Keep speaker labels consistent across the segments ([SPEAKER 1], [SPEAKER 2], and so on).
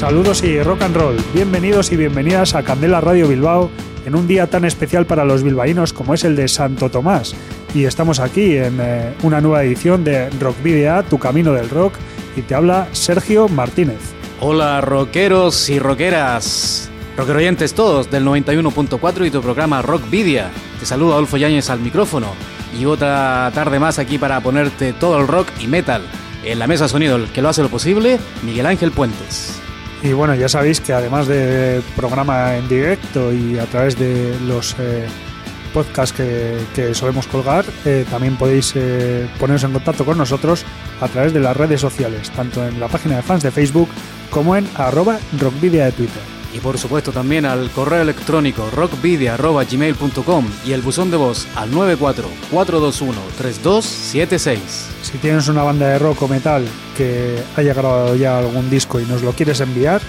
[SPEAKER 1] Saludos y rock and roll. Bienvenidos y bienvenidas a Candela Radio Bilbao en un día tan especial para los bilbaínos como es el de Santo Tomás. Y estamos aquí en eh, una nueva edición de Rock Video, tu camino del rock. Y te habla Sergio Martínez.
[SPEAKER 2] Hola rockeros y rockeras. Rockeroyentes todos del 91.4 y tu programa Rock Video. Te saludo Adolfo Yáñez al micrófono y otra tarde más aquí para ponerte todo el rock y metal. En la mesa sonido, el que lo hace lo posible, Miguel Ángel Puentes.
[SPEAKER 1] Y bueno, ya sabéis que además de programa en directo y a través de los eh, podcasts que, que, solemos colgar, eh, también podéis eh, poneros en contacto con nosotros a través de las redes sociales, tanto en la página de fans de Facebook como en arroba rockvidia de Twitter.
[SPEAKER 2] Y por supuesto también al correo electrónico rockvidia.gmail.com y el buzón de voz al 94-421-3276.
[SPEAKER 1] Si tienes una banda de rock o metal que haya grabado ya algún disco y nos lo quieres enviar,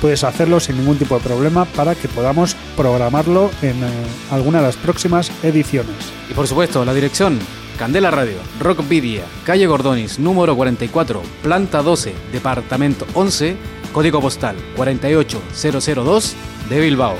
[SPEAKER 1] puedes hacerlo sin ningún tipo de problema para que podamos programarlo en eh, alguna de las próximas ediciones.
[SPEAKER 2] Y por supuesto, la dirección Candela Radio, Rock Vidia, calle Gordonis, número 44, planta 12, departamento 11, código postal 48002 de Bilbao.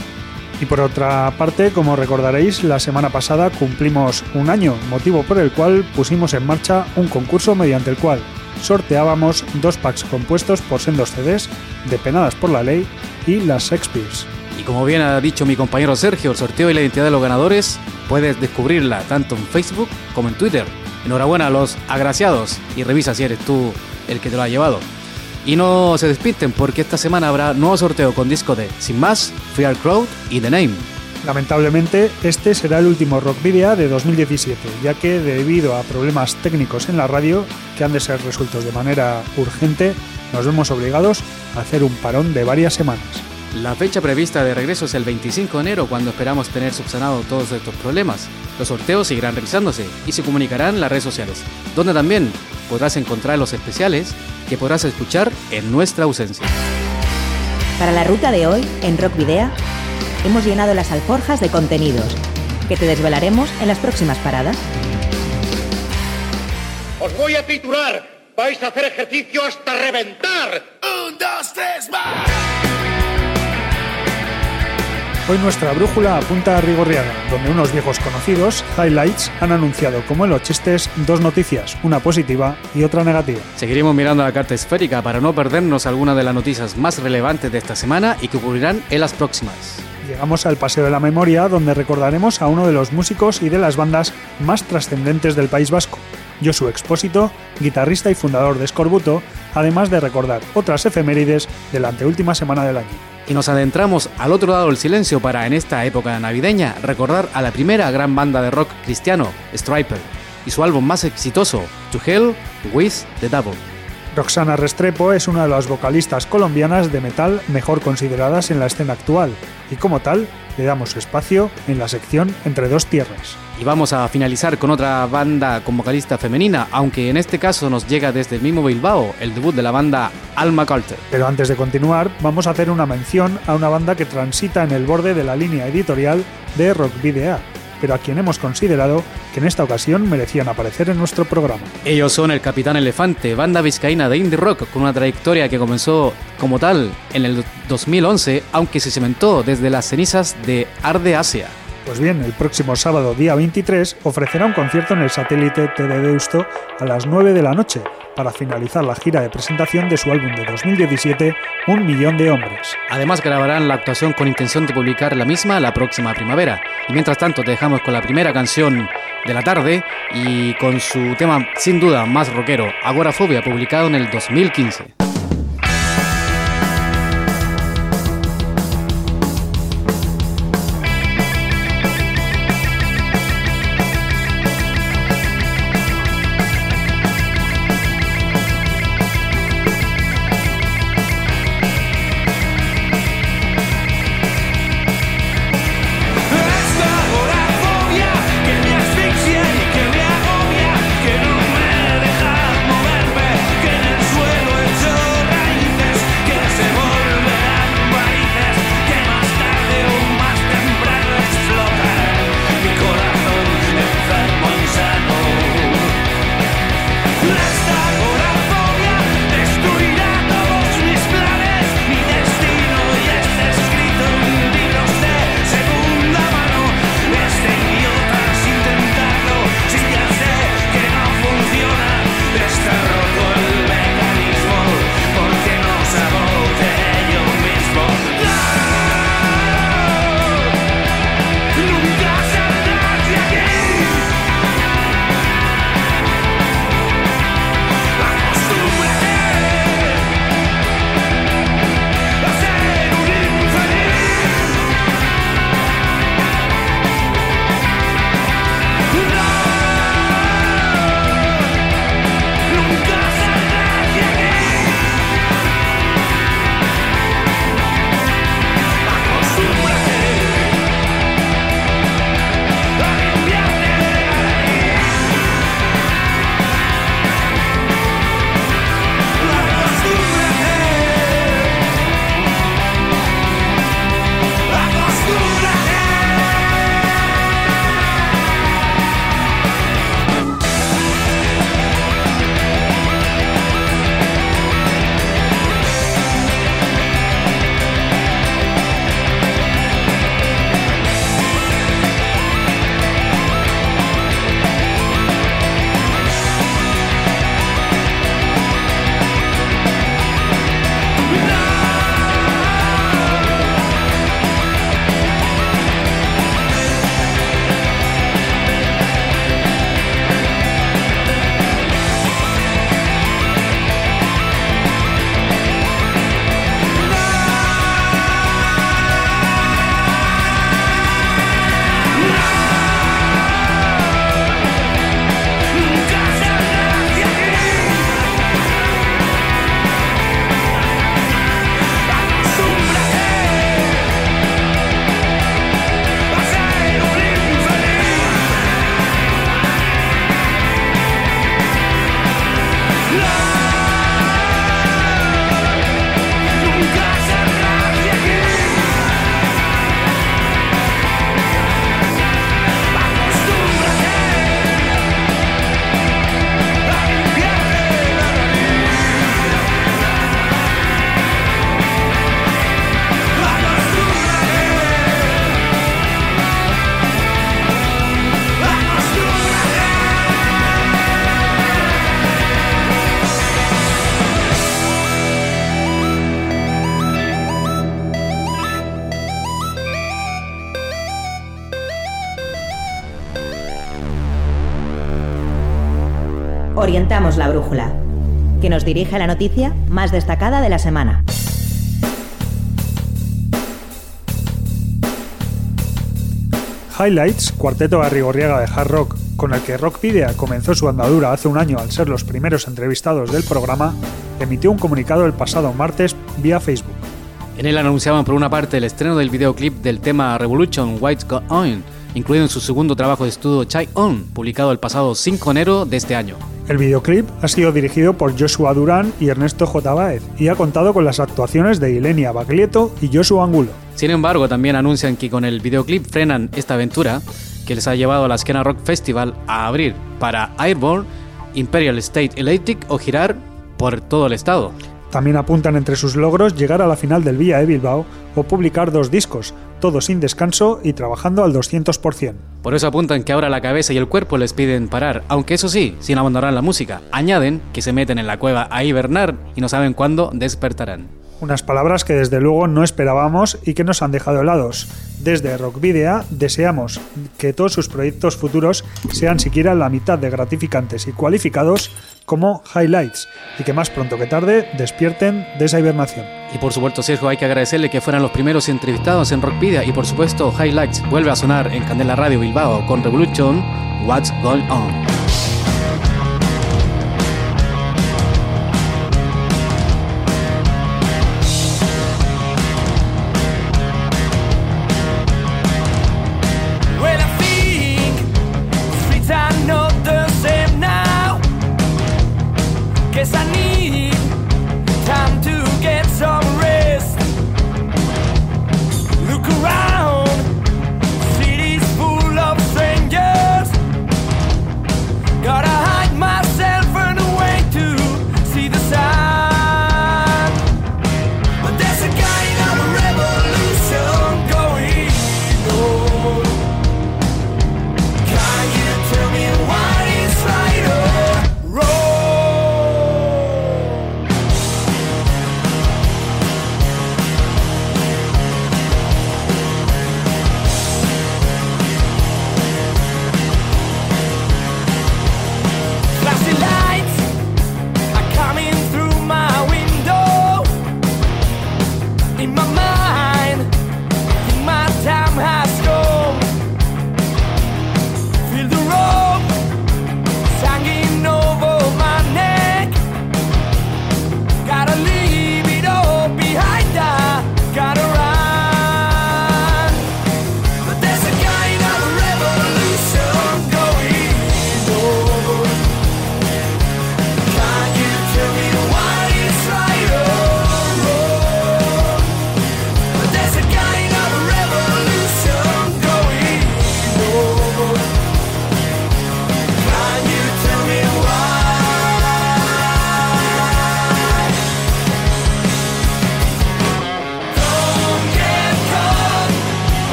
[SPEAKER 1] Y por otra parte, como recordaréis, la semana pasada cumplimos un año, motivo por el cual pusimos en marcha un concurso mediante el cual sorteábamos dos packs compuestos por sendos CDs de Penadas por la Ley y las Shakespeare's.
[SPEAKER 2] Y como bien ha dicho mi compañero Sergio, el sorteo y la identidad de los ganadores puedes descubrirla tanto en Facebook como en Twitter. Enhorabuena a los agraciados y revisa si eres tú el que te lo ha llevado. Y no se despisten porque esta semana habrá nuevo sorteo con disco de Sin Más, Fear Crowd y The Name.
[SPEAKER 1] Lamentablemente, este será el último Rock Video de 2017, ya que debido a problemas técnicos en la radio que han de ser resueltos de manera urgente, nos vemos obligados a hacer un parón de varias semanas.
[SPEAKER 2] La fecha prevista de regreso es el 25 de enero, cuando esperamos tener subsanado todos estos problemas. Los sorteos seguirán realizándose y se comunicarán en las redes sociales, donde también podrás encontrar los especiales que podrás escuchar en nuestra ausencia.
[SPEAKER 3] Para la ruta de hoy, en Rock Video, hemos llenado las alforjas de contenidos que te desvelaremos en las próximas paradas.
[SPEAKER 4] Os voy a titular. Vais a hacer ejercicio hasta reventar. Un, dos, tres, más.
[SPEAKER 1] Hoy nuestra brújula apunta a Rigorriaga, donde unos viejos conocidos, Highlights, han anunciado como en los chistes dos noticias, una positiva y otra negativa.
[SPEAKER 2] Seguiremos mirando la carta esférica para no perdernos alguna de las noticias más relevantes de esta semana y que ocurrirán en las próximas.
[SPEAKER 1] Llegamos al Paseo de la Memoria, donde recordaremos a uno de los músicos y de las bandas más trascendentes del País Vasco, Josu Expósito, guitarrista y fundador de Escorbuto, además de recordar otras efemérides de la anteúltima semana del año
[SPEAKER 2] y nos adentramos al otro lado del silencio para en esta época navideña recordar a la primera gran banda de rock cristiano, Striper, y su álbum más exitoso, To Hell with the Devil.
[SPEAKER 1] Roxana Restrepo es una de las vocalistas colombianas de metal mejor consideradas en la escena actual y como tal le damos espacio en la sección Entre dos tierras.
[SPEAKER 2] Y vamos a finalizar con otra banda con vocalista femenina, aunque en este caso nos llega desde el mismo Bilbao, el debut de la banda Alma Carter.
[SPEAKER 1] Pero antes de continuar, vamos a hacer una mención a una banda que transita en el borde de la línea editorial de Rock Video pero a quien hemos considerado que en esta ocasión merecían aparecer en nuestro programa.
[SPEAKER 2] Ellos son el Capitán Elefante, banda vizcaína de indie rock con una trayectoria que comenzó como tal en el 2011, aunque se cementó desde las cenizas de Arde Asia.
[SPEAKER 1] Pues bien, el próximo sábado, día 23, ofrecerá un concierto en el satélite TV Deusto a las 9 de la noche para finalizar la gira de presentación de su álbum de 2017, Un Millón de Hombres.
[SPEAKER 2] Además, grabarán la actuación con intención de publicar la misma la próxima primavera. Y mientras tanto, te dejamos con la primera canción de la tarde y con su tema sin duda más rockero, Agorafobia, publicado en el 2015.
[SPEAKER 3] Orientamos la brújula, que nos dirige a la noticia más destacada de la semana.
[SPEAKER 1] Highlights, cuarteto arrigorriaga de hard rock, con el que Rockvidia comenzó su andadura hace un año al ser los primeros entrevistados del programa, emitió un comunicado el pasado martes vía Facebook.
[SPEAKER 5] En él anunciaban por una parte el estreno del videoclip del tema Revolution White Got On, incluido en su segundo trabajo de estudio Chai On, publicado el pasado 5 de enero de este año.
[SPEAKER 1] El videoclip ha sido dirigido por Joshua Durán y Ernesto J. Baez y ha contado con las actuaciones de Ilenia Baglietto y Joshua Angulo.
[SPEAKER 5] Sin embargo, también anuncian que con el videoclip frenan esta aventura que les ha llevado a la Esquena Rock Festival a abrir para Airborne, Imperial State Electric o girar por todo el estado.
[SPEAKER 1] También apuntan entre sus logros llegar a la final del Vía de Bilbao o publicar dos discos, todo sin descanso y trabajando al 200%.
[SPEAKER 5] Por eso apuntan que ahora la cabeza y el cuerpo les piden parar, aunque eso sí, sin abandonar la música. Añaden que se meten en la cueva a hibernar y no saben cuándo despertarán.
[SPEAKER 1] Unas palabras que desde luego no esperábamos y que nos han dejado helados. Desde Rockvidea deseamos que todos sus proyectos futuros sean siquiera la mitad de gratificantes y cualificados como highlights y que más pronto que tarde despierten de esa hibernación.
[SPEAKER 5] Y por supuesto, Sergio, hay que agradecerle que fueran los primeros entrevistados en Rockvidia y por supuesto, Highlights vuelve a sonar en Candela Radio Bilbao con Revolution What's Going On.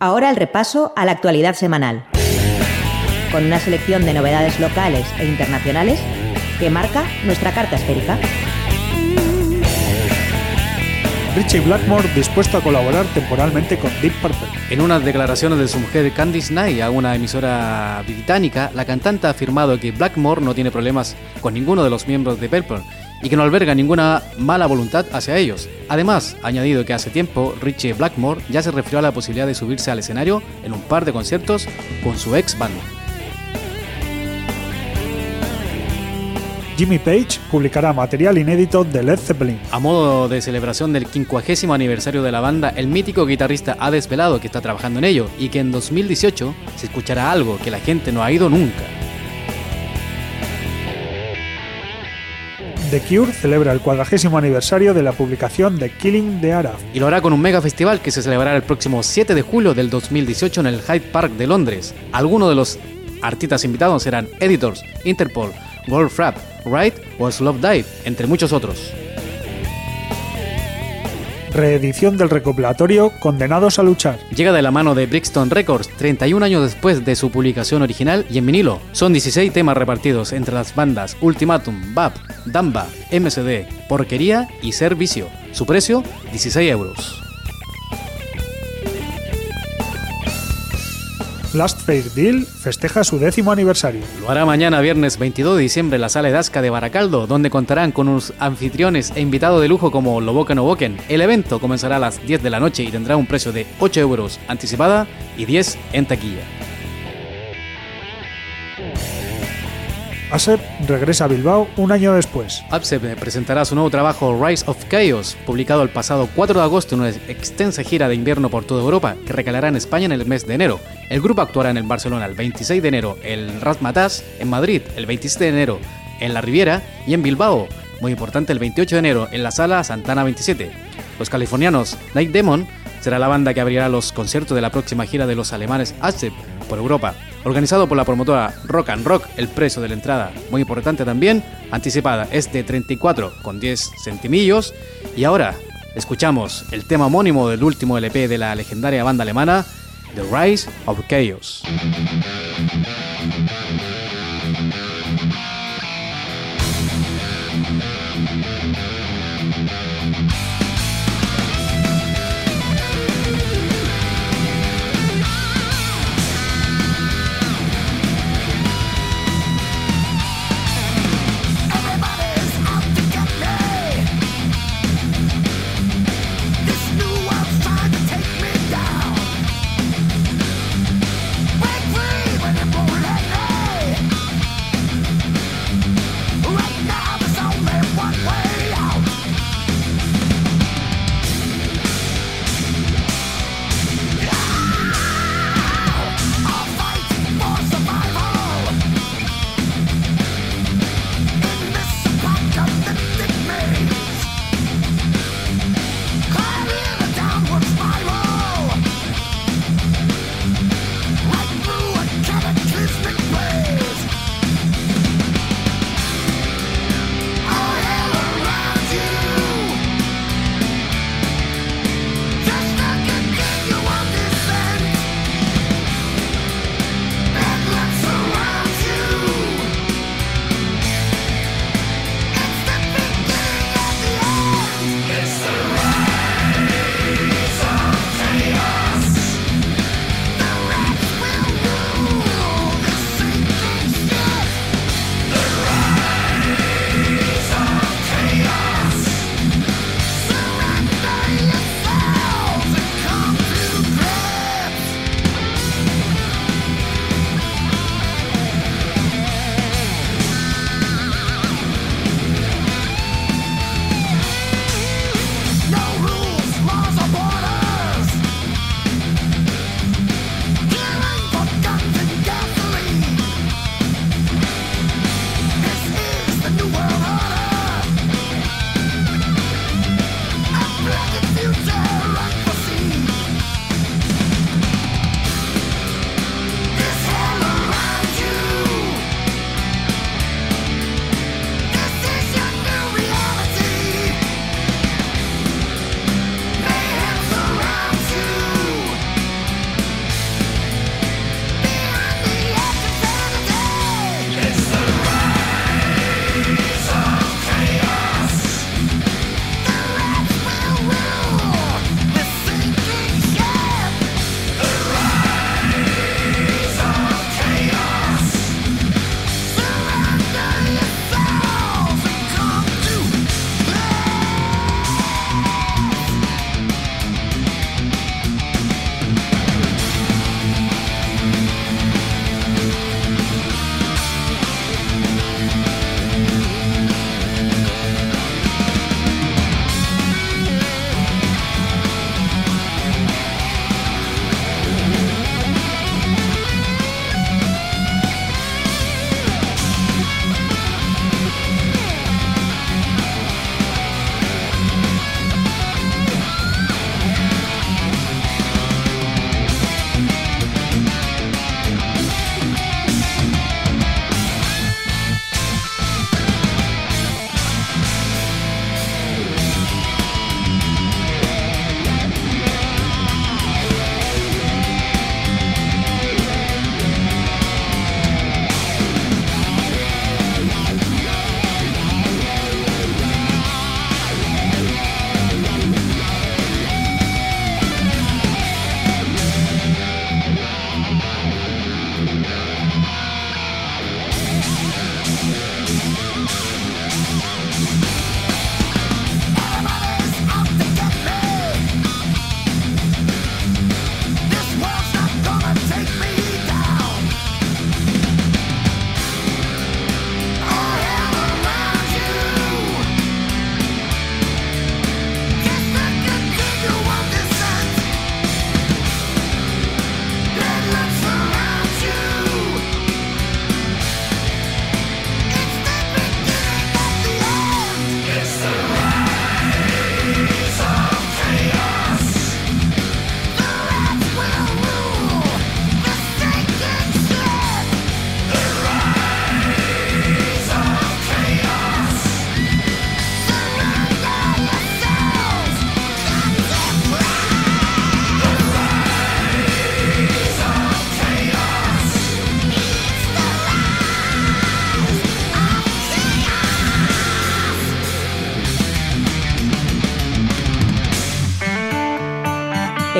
[SPEAKER 3] Ahora el repaso a la actualidad semanal, con una selección de novedades locales e internacionales que marca nuestra carta esférica.
[SPEAKER 1] Richie Blackmore dispuesto a colaborar temporalmente con Deep Purple.
[SPEAKER 2] En unas declaraciones de su mujer Candice Knight a una emisora británica, la cantante ha afirmado que Blackmore no tiene problemas con ninguno de los miembros de Purple y que no alberga ninguna mala voluntad hacia ellos. Además, ha añadido que hace tiempo Richie Blackmore ya se refirió a la posibilidad de subirse al escenario en un par de conciertos con su ex banda.
[SPEAKER 1] Jimmy Page publicará material inédito de Led Zeppelin.
[SPEAKER 2] A modo de celebración del 50 aniversario de la banda, el mítico guitarrista ha desvelado que está trabajando en ello y que en 2018 se escuchará algo que la gente no ha ido nunca.
[SPEAKER 1] The Cure celebra el cuadragésimo aniversario de la publicación de Killing the Arab.
[SPEAKER 2] Y lo hará con un mega festival que se celebrará el próximo 7 de julio del 2018 en el Hyde Park de Londres. Algunos de los artistas invitados serán Editors, Interpol, Rap, Ride o Love Dive, entre muchos otros
[SPEAKER 1] reedición del recopilatorio Condenados a luchar.
[SPEAKER 2] Llega de la mano de Brixton Records 31 años después de su publicación original y en vinilo. Son 16 temas repartidos entre las bandas Ultimatum, BAP, Damba, MSD, Porquería y Servicio. Su precio 16 euros.
[SPEAKER 1] Last Fair Deal festeja su décimo aniversario.
[SPEAKER 2] Lo hará mañana viernes 22 de diciembre en la sala Edasca de Baracaldo, donde contarán con unos anfitriones e invitados de lujo como Loboken o Boken. El evento comenzará a las 10 de la noche y tendrá un precio de 8 euros anticipada y 10 en taquilla.
[SPEAKER 1] ASEP regresa a Bilbao un año después.
[SPEAKER 2] ASEP presentará su nuevo trabajo Rise of Chaos, publicado el pasado 4 de agosto en una extensa gira de invierno por toda Europa, que recalará en España en el mes de enero. El grupo actuará en el Barcelona el 26 de enero, el Razmataz en Madrid el 27 de enero, en la Riviera y en Bilbao, muy importante el 28 de enero, en la Sala Santana 27. Los californianos Night Demon será la banda que abrirá los conciertos de la próxima gira de los alemanes ASEP por Europa. Organizado por la promotora Rock and Rock, el precio de la entrada, muy importante también, anticipada, es de 34 con 10 centimillos. Y ahora escuchamos el tema homónimo del último LP de la legendaria banda alemana, The Rise of Chaos.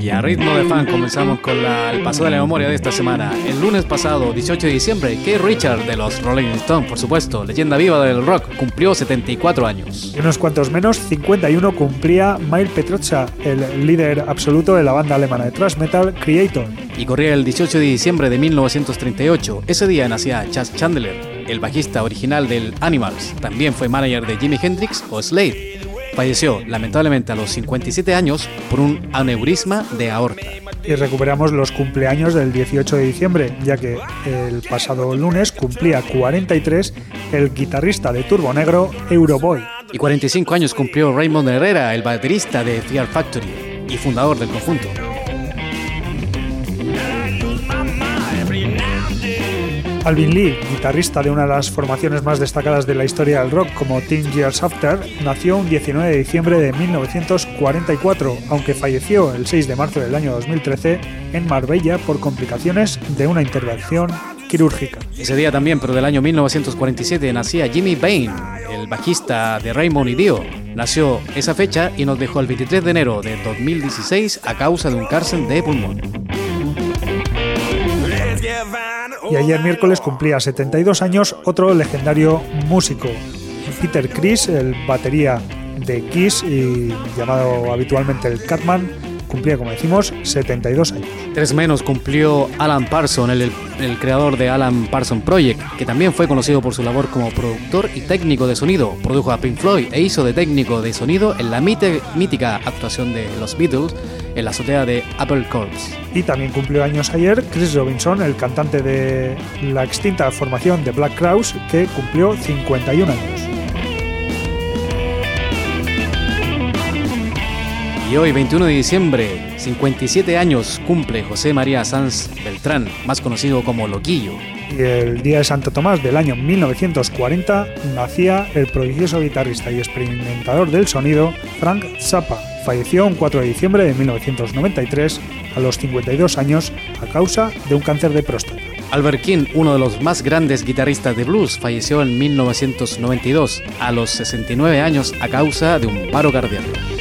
[SPEAKER 2] Y a ritmo de fan comenzamos con el paso de la memoria de esta semana. El lunes pasado, 18 de diciembre, Keith Richard de los Rolling Stones, por supuesto, leyenda viva del rock, cumplió 74 años.
[SPEAKER 1] Y unos cuantos menos, 51 cumplía Mile Petrocha, el líder absoluto de la banda alemana de thrash metal Creator.
[SPEAKER 2] Y corría el 18 de diciembre de 1938. Ese día nacía Chas Chandler, el bajista original del Animals. También fue manager de Jimi Hendrix o Slade falleció lamentablemente a los 57 años por un aneurisma de aorta.
[SPEAKER 1] Y recuperamos los cumpleaños del 18 de diciembre, ya que el pasado lunes cumplía 43 el guitarrista de Turbo Negro Euroboy.
[SPEAKER 2] Y 45 años cumplió Raymond Herrera, el baterista de Fear Factory y fundador del conjunto.
[SPEAKER 1] Alvin Lee, guitarrista de una de las formaciones más destacadas de la historia del rock como Teen Years After, nació un 19 de diciembre de 1944, aunque falleció el 6 de marzo del año 2013 en Marbella por complicaciones de una intervención quirúrgica.
[SPEAKER 2] Ese día también, pero del año 1947, nacía Jimmy Bain, el bajista de Raymond y Dio. Nació esa fecha y nos dejó el 23 de enero de 2016 a causa de un cárcel de pulmón.
[SPEAKER 1] Y ayer miércoles cumplía 72 años otro legendario músico, Peter Criss, el batería de Kiss y llamado habitualmente el Catman, cumplía, como decimos, 72 años.
[SPEAKER 2] Tres menos cumplió Alan Parson, el, el, creador de Alan Parson Project, que también fue conocido por su labor como productor y técnico de sonido. Produjo a Pink Floyd e hizo de técnico de sonido en la mítica actuación de los Beatles en la azotea de Apple Corps.
[SPEAKER 1] Y también cumplió años ayer Chris Robinson, el cantante de la extinta formación de Black Crowes, que cumplió 51 años.
[SPEAKER 2] Y hoy, 21 de diciembre, 57 años, cumple José María Sanz Beltrán, más conocido como Loquillo.
[SPEAKER 1] Y el día de Santo Tomás del año 1940 nacía el prodigioso guitarrista y experimentador del sonido Frank Zappa. Falleció un 4 de diciembre de 1993 a los 52 años a causa de un cáncer de próstata.
[SPEAKER 2] Albert King, uno de los más grandes guitarristas de blues, falleció en 1992 a los 69 años a causa de un paro cardíaco.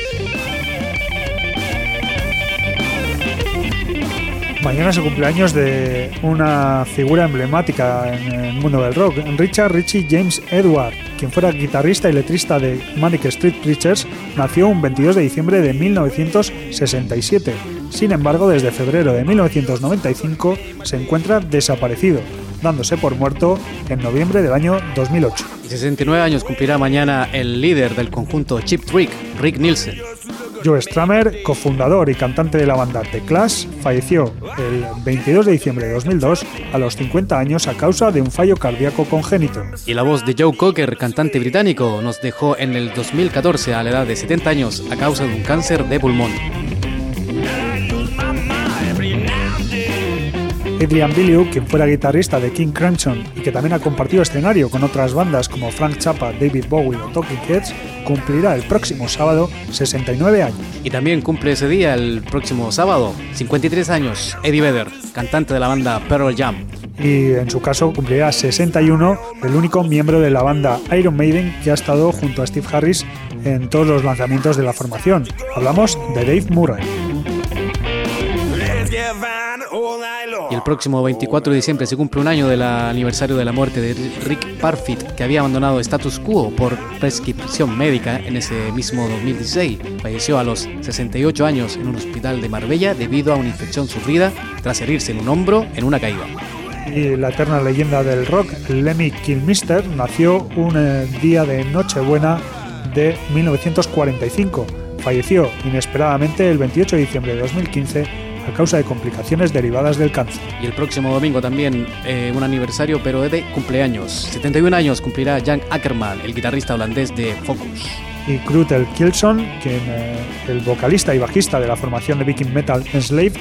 [SPEAKER 1] Mañana se cumpleaños de una figura emblemática en el mundo del rock, Richard Richie James Edward, quien fuera guitarrista y letrista de Manic Street Preachers, nació un 22 de diciembre de 1967. Sin embargo, desde febrero de 1995 se encuentra desaparecido, dándose por muerto en noviembre del año 2008.
[SPEAKER 2] Y 69 años cumplirá mañana el líder del conjunto Chip Trick, Rick Nielsen.
[SPEAKER 1] Joe Stramer, cofundador y cantante de la banda The Clash, falleció el 22 de diciembre de 2002 a los 50 años a causa de un fallo cardíaco congénito.
[SPEAKER 2] Y la voz de Joe Cocker, cantante británico, nos dejó en el 2014 a la edad de 70 años a causa de un cáncer de pulmón.
[SPEAKER 1] Adrian Belew, quien fuera guitarrista de King Crimson y que también ha compartido escenario con otras bandas como Frank Zappa, David Bowie o Talking Heads, cumplirá el próximo sábado 69 años.
[SPEAKER 2] Y también cumple ese día, el próximo sábado, 53 años, Eddie Vedder, cantante de la banda Pearl Jam.
[SPEAKER 1] Y en su caso cumplirá 61, el único miembro de la banda Iron Maiden que ha estado junto a Steve Harris en todos los lanzamientos de la formación. Hablamos de Dave Murray.
[SPEAKER 2] Y el próximo 24 de diciembre se cumple un año del aniversario de la muerte de Rick Parfit, que había abandonado Status Quo por prescripción médica en ese mismo 2016. Falleció a los 68 años en un hospital de Marbella debido a una infección sufrida tras herirse en un hombro en una caída.
[SPEAKER 1] Y la eterna leyenda del rock, Lemmy Kilmister, nació un eh, día de Nochebuena de 1945. Falleció inesperadamente el 28 de diciembre de 2015 a causa de complicaciones derivadas del cáncer.
[SPEAKER 2] Y el próximo domingo también eh, un aniversario, pero de cumpleaños. 71 años cumplirá Jan Ackerman, el guitarrista holandés de Focus.
[SPEAKER 1] Y Krutel Kilson, quien, eh, el vocalista y bajista de la formación de Viking Metal Enslave,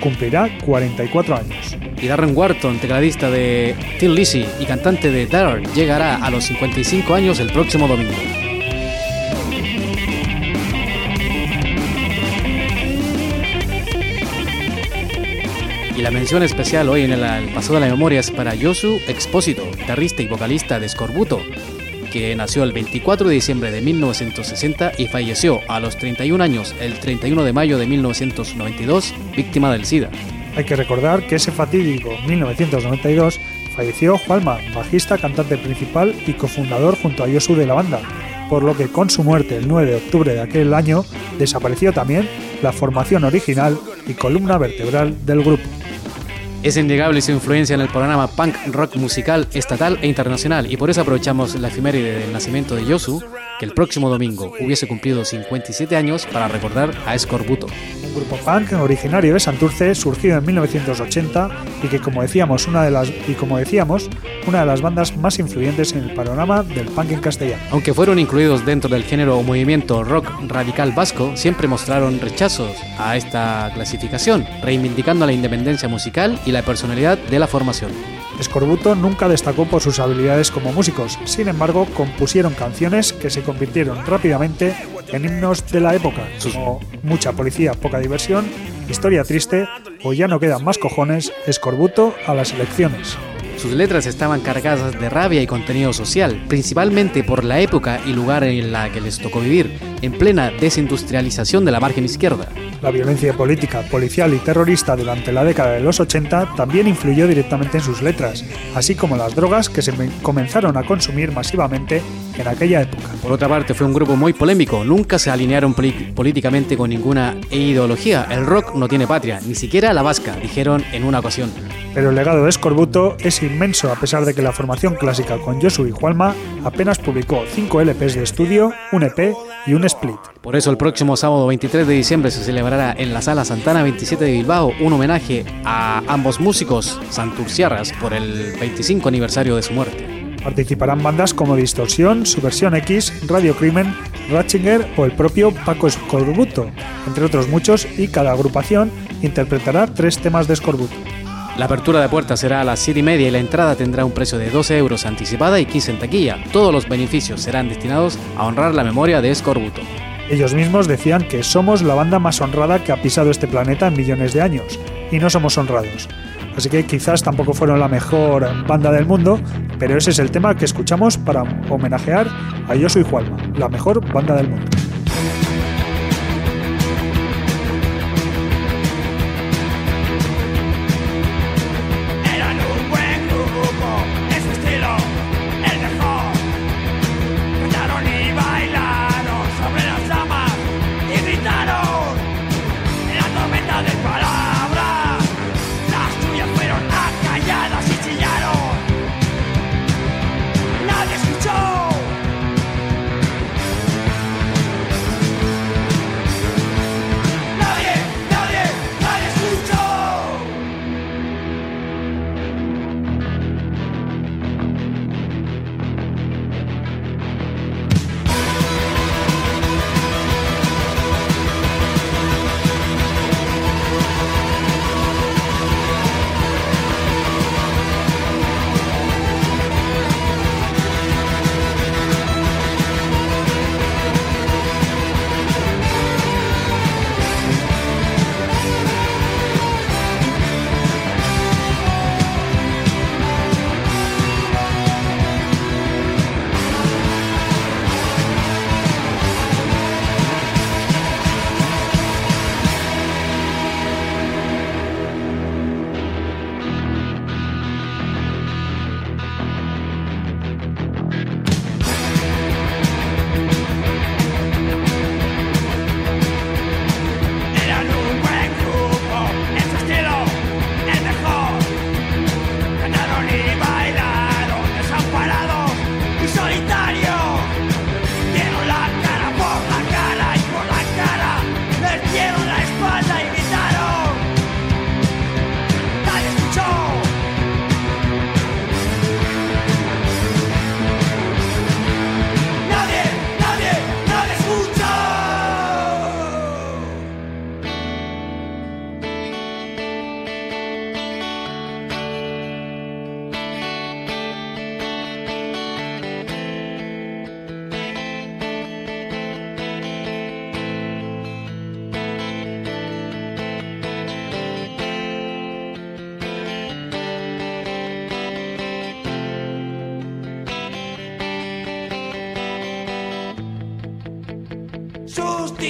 [SPEAKER 1] cumplirá 44 años.
[SPEAKER 2] Y Darren Wharton, tecladista de Till Lizzy y cantante de Dark, llegará a los 55 años el próximo domingo. Y la mención especial hoy en el, Pasado de la Memoria es para Yosu Expósito, guitarrista y vocalista de Scorbuto, que nació el 24 de diciembre de 1960 y falleció a los 31 años el 31 de mayo de 1992, víctima del SIDA.
[SPEAKER 1] Hay que recordar que ese fatídico 1992 falleció Juanma, bajista, cantante principal y cofundador junto a Yosu de la banda, por lo que con su muerte el 9 de octubre de aquel año desapareció también la formación original y columna vertebral del grupo.
[SPEAKER 2] Es innegable su influencia en el programa punk rock musical estatal e internacional y por eso aprovechamos la efeméride del nacimiento de Yosu, que el próximo domingo hubiese cumplido 57 años para recordar a Escorbuto
[SPEAKER 1] grupo punk originario de Santurce, surgido en 1980 y que como decíamos, una de las y como decíamos, una de las bandas más influyentes en el panorama del punk en castellano.
[SPEAKER 2] Aunque fueron incluidos dentro del género o movimiento rock radical vasco, siempre mostraron rechazos a esta clasificación, reivindicando la independencia musical y la personalidad de la formación.
[SPEAKER 1] Escorbuto nunca destacó por sus habilidades como músicos, sin embargo, compusieron canciones que se convirtieron rápidamente en himnos de la época, como Mucha policía, poca diversión, Historia triste o Ya no quedan más cojones, Escorbuto a las elecciones.
[SPEAKER 2] Sus letras estaban cargadas de rabia y contenido social, principalmente por la época y lugar en la que les tocó vivir, en plena desindustrialización de la margen izquierda.
[SPEAKER 1] La violencia política, policial y terrorista durante la década de los 80 también influyó directamente en sus letras, así como las drogas que se comenzaron a consumir masivamente en aquella época.
[SPEAKER 2] Por otra parte, fue un grupo muy polémico, nunca se alinearon políticamente con ninguna ideología. El rock no tiene patria, ni siquiera la vasca, dijeron en una ocasión.
[SPEAKER 1] Pero el legado de Escorbuto es inmenso a pesar de que la formación clásica con Josu y Juanma apenas publicó 5 LPs de estudio, un EP y un split.
[SPEAKER 2] Por eso el próximo sábado 23 de diciembre se celebrará en la Sala Santana 27 de Bilbao un homenaje a ambos músicos santurciarras por el 25 aniversario de su muerte.
[SPEAKER 1] Participarán bandas como Distorsión, Subversión X, Radio Crimen, Ratchinger o el propio Paco Escorbuto, entre otros muchos, y cada agrupación interpretará tres temas de Escorbuto.
[SPEAKER 2] La apertura de puertas será a las 7 y media y la entrada tendrá un precio de 12 euros anticipada y 15 en taquilla. Todos los beneficios serán destinados a honrar la memoria de Escorbuto.
[SPEAKER 1] Ellos mismos decían que somos la banda más honrada que ha pisado este planeta en millones de años, y no somos honrados. Así que quizás tampoco fueron la mejor banda del mundo, pero ese es el tema que escuchamos para homenajear a Yo Soy Juanma, la mejor banda del mundo.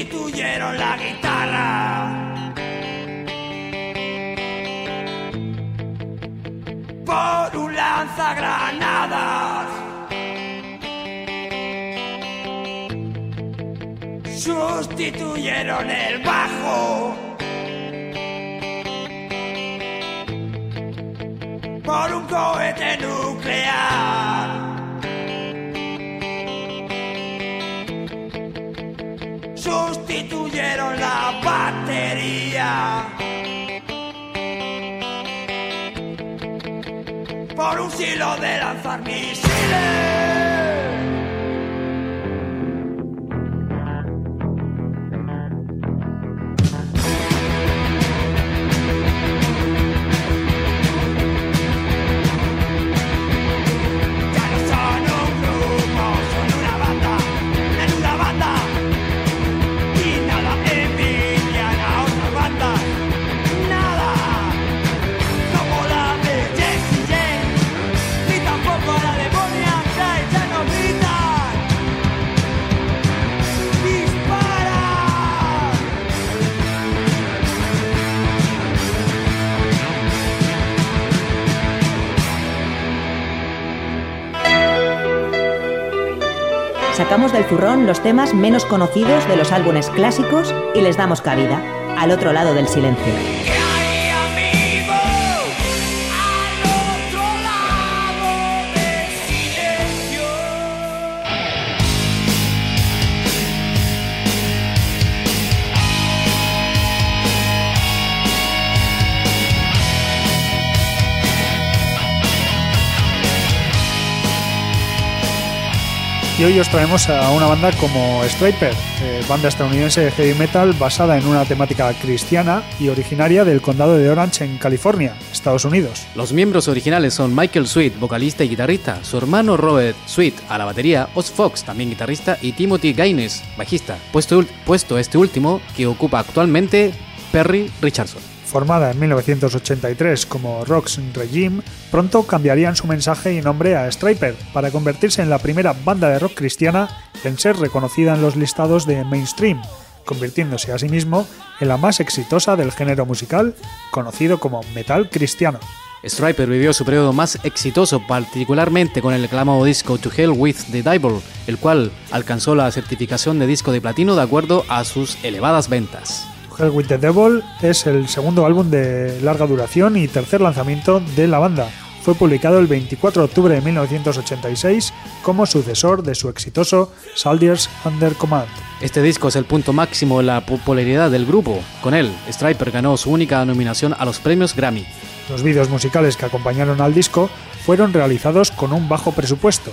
[SPEAKER 5] Sustituyeron la guitarra. Por un lanzagranadas. Sustituyeron el bajo. Por un cohete nuclear. Sustituyeron la batería por un silo de lanzar misiles.
[SPEAKER 3] Sacamos del zurrón los temas menos conocidos de los álbumes clásicos y les damos cabida, al otro lado del silencio.
[SPEAKER 1] Y hoy os traemos a una banda como Striper, eh, banda estadounidense de heavy metal basada en una temática cristiana y originaria del condado de Orange en California, Estados Unidos.
[SPEAKER 2] Los miembros originales son Michael Sweet, vocalista y guitarrista, su hermano Robert Sweet a la batería, Oz Fox, también guitarrista, y Timothy Gaines, bajista, puesto, puesto este último que ocupa actualmente Perry Richardson
[SPEAKER 1] formada en 1983 como Rocks Regime, pronto cambiarían su mensaje y nombre a Striper para convertirse en la primera banda de rock cristiana en ser reconocida en los listados de mainstream, convirtiéndose asimismo en la más exitosa del género musical, conocido como metal cristiano.
[SPEAKER 2] Striper vivió su periodo más exitoso particularmente con el aclamado disco To Hell With The Devil, el cual alcanzó la certificación de disco de platino de acuerdo a sus elevadas ventas.
[SPEAKER 1] Hell with the Devil es el segundo álbum de larga duración y tercer lanzamiento de la banda. Fue publicado el 24 de octubre de 1986 como sucesor de su exitoso Soldiers Under Command.
[SPEAKER 2] Este disco es el punto máximo de la popularidad del grupo. Con él, Striper ganó su única nominación a los premios Grammy.
[SPEAKER 1] Los vídeos musicales que acompañaron al disco fueron realizados con un bajo presupuesto.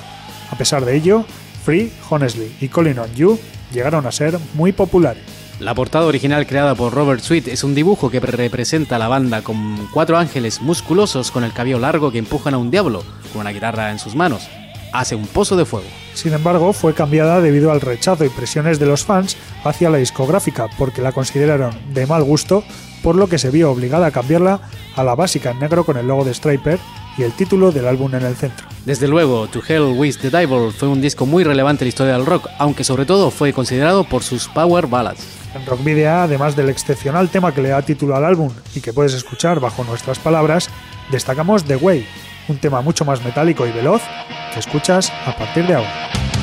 [SPEAKER 1] A pesar de ello, Free, Honestly y Calling on You llegaron a ser muy populares.
[SPEAKER 2] La portada original creada por Robert Sweet es un dibujo que representa a la banda con cuatro ángeles musculosos con el cabello largo que empujan a un diablo con una guitarra en sus manos. Hace un pozo de fuego.
[SPEAKER 1] Sin embargo, fue cambiada debido al rechazo y presiones de los fans hacia la discográfica porque la consideraron de mal gusto, por lo que se vio obligada a cambiarla a la básica en negro con el logo de Striper y el título del álbum en el centro.
[SPEAKER 2] Desde luego, To Hell With the Devil fue un disco muy relevante en la historia del rock, aunque sobre todo fue considerado por sus power ballads.
[SPEAKER 1] En Rock Video, además del excepcional tema que le da título al álbum y que puedes escuchar bajo nuestras palabras, destacamos The Way, un tema mucho más metálico y veloz que escuchas a partir de ahora.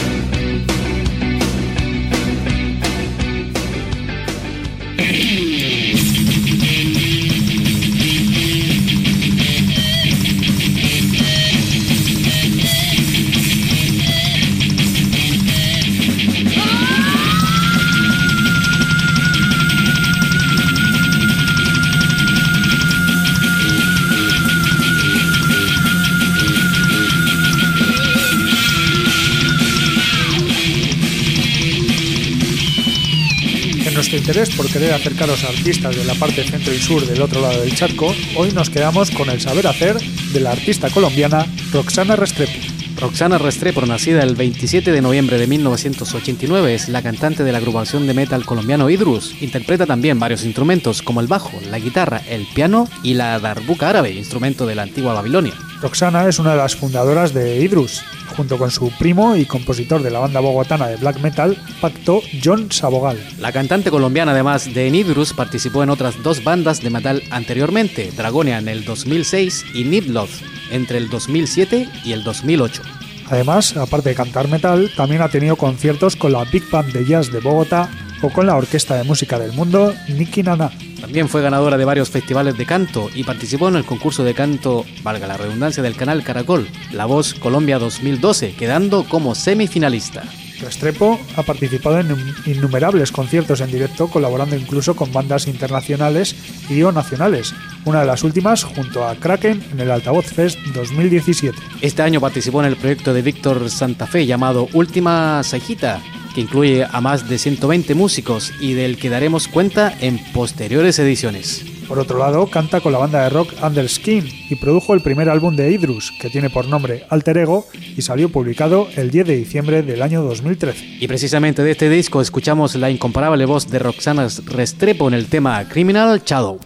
[SPEAKER 1] Interés por querer acercaros a artistas de la parte centro y sur del otro lado del charco, hoy nos quedamos con el saber hacer de la artista colombiana Roxana Restrepo.
[SPEAKER 2] Roxana Restrepo, nacida el 27 de noviembre de 1989, es la cantante de la agrupación de metal colombiano Idrus. Interpreta también varios instrumentos como el bajo, la guitarra, el piano y la darbuca árabe, instrumento de la antigua Babilonia.
[SPEAKER 1] Roxana es una de las fundadoras de Idrus, junto con su primo y compositor de la banda bogotana de black metal, Pacto, John Sabogal.
[SPEAKER 2] La cantante colombiana, además de Idrus, participó en otras dos bandas de metal anteriormente, Dragonia en el 2006 y Nidloth entre el 2007 y el 2008.
[SPEAKER 1] Además, aparte de cantar metal, también ha tenido conciertos con la Big Band de Jazz de Bogotá o con la Orquesta de Música del Mundo, Niki Nana.
[SPEAKER 2] También fue ganadora de varios festivales de canto y participó en el concurso de canto, valga la redundancia, del canal Caracol, La Voz Colombia 2012, quedando como semifinalista.
[SPEAKER 1] Restrepo ha participado en innumerables conciertos en directo, colaborando incluso con bandas internacionales y o nacionales, una de las últimas junto a Kraken en el Altavoz Fest 2017.
[SPEAKER 2] Este año participó en el proyecto de Víctor Santa Fe llamado Última Sajita, que incluye a más de 120 músicos y del que daremos cuenta en posteriores ediciones.
[SPEAKER 1] Por otro lado, canta con la banda de rock Underskin y produjo el primer álbum de Idrus, que tiene por nombre Alter Ego y salió publicado el 10 de diciembre del año 2013.
[SPEAKER 2] Y precisamente de este disco escuchamos la incomparable voz de Roxana Restrepo en el tema Criminal Shadow.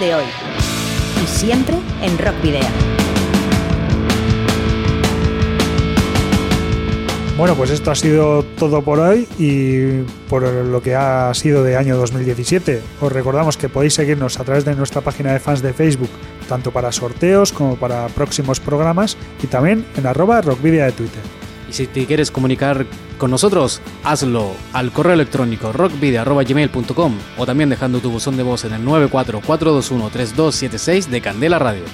[SPEAKER 3] De hoy. Y siempre en Rock Video.
[SPEAKER 1] Bueno, pues esto ha sido todo por hoy y por lo que ha sido de año 2017. Os recordamos que podéis seguirnos a través de nuestra página de fans de Facebook, tanto para sorteos como para próximos programas y también en arroba rockvidia de Twitter.
[SPEAKER 2] Y si te quieres comunicar con nosotros, hazlo al correo electrónico rockvidia.gmail.com o también dejando tu buzón de voz en el 944213276 de Candela Radio.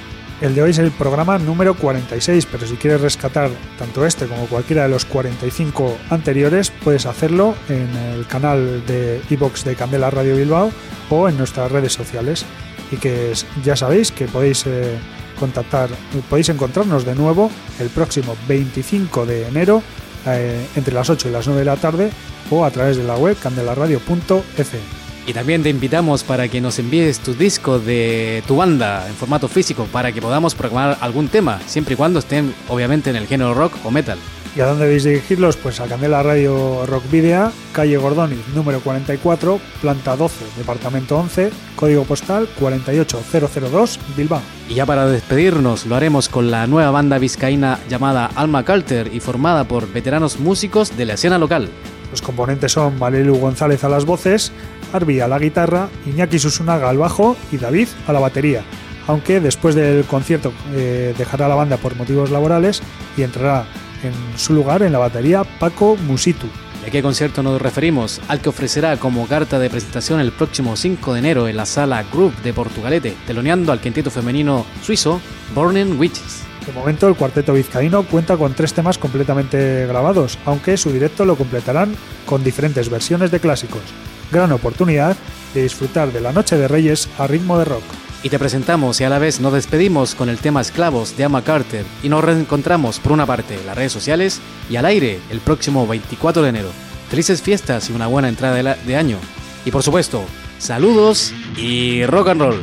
[SPEAKER 1] El de hoy es el programa número 46, pero si quieres rescatar tanto este como cualquiera de los 45 anteriores, puedes hacerlo en el canal de iBox de Candela Radio Bilbao o en nuestras redes sociales. Y que ya sabéis que podéis eh, contactar, podéis encontrarnos de nuevo el próximo 25 de enero eh, entre las 8 y las 9 de la tarde o a través de la web candelaradio.fm.
[SPEAKER 2] Y también te invitamos para que nos envíes tu disco de tu banda en formato físico para que podamos programar algún tema, siempre y cuando estén obviamente en el género rock o metal.
[SPEAKER 1] ¿Y a dónde debéis dirigirlos? Pues a Candela Radio Rock Video, calle Gordoni, número 44, planta 12, departamento 11, código postal 48002, Bilbao.
[SPEAKER 2] Y ya para despedirnos, lo haremos con la nueva banda vizcaína llamada Alma Carter y formada por veteranos músicos de la escena local.
[SPEAKER 1] Los componentes son Malelu González a las voces, Arby a la guitarra, Iñaki Susunaga al bajo y David a la batería. Aunque después del concierto eh, dejará la banda por motivos laborales y entrará en su lugar en la batería Paco Musitu.
[SPEAKER 2] ¿Y a qué concierto nos referimos? Al que ofrecerá como carta de presentación el próximo 5 de enero en la sala Group de Portugalete, teloneando al quinteto femenino suizo Burning Witches.
[SPEAKER 1] De momento el cuarteto vizcaíno cuenta con tres temas completamente grabados, aunque su directo lo completarán con diferentes versiones de clásicos. Gran oportunidad de disfrutar de la Noche de Reyes a ritmo de rock.
[SPEAKER 2] Y te presentamos y a la vez nos despedimos con el tema Esclavos de Ama Carter y nos reencontramos por una parte en las redes sociales y al aire el próximo 24 de enero. Felices fiestas y una buena entrada de, de año. Y por supuesto, saludos y rock and roll.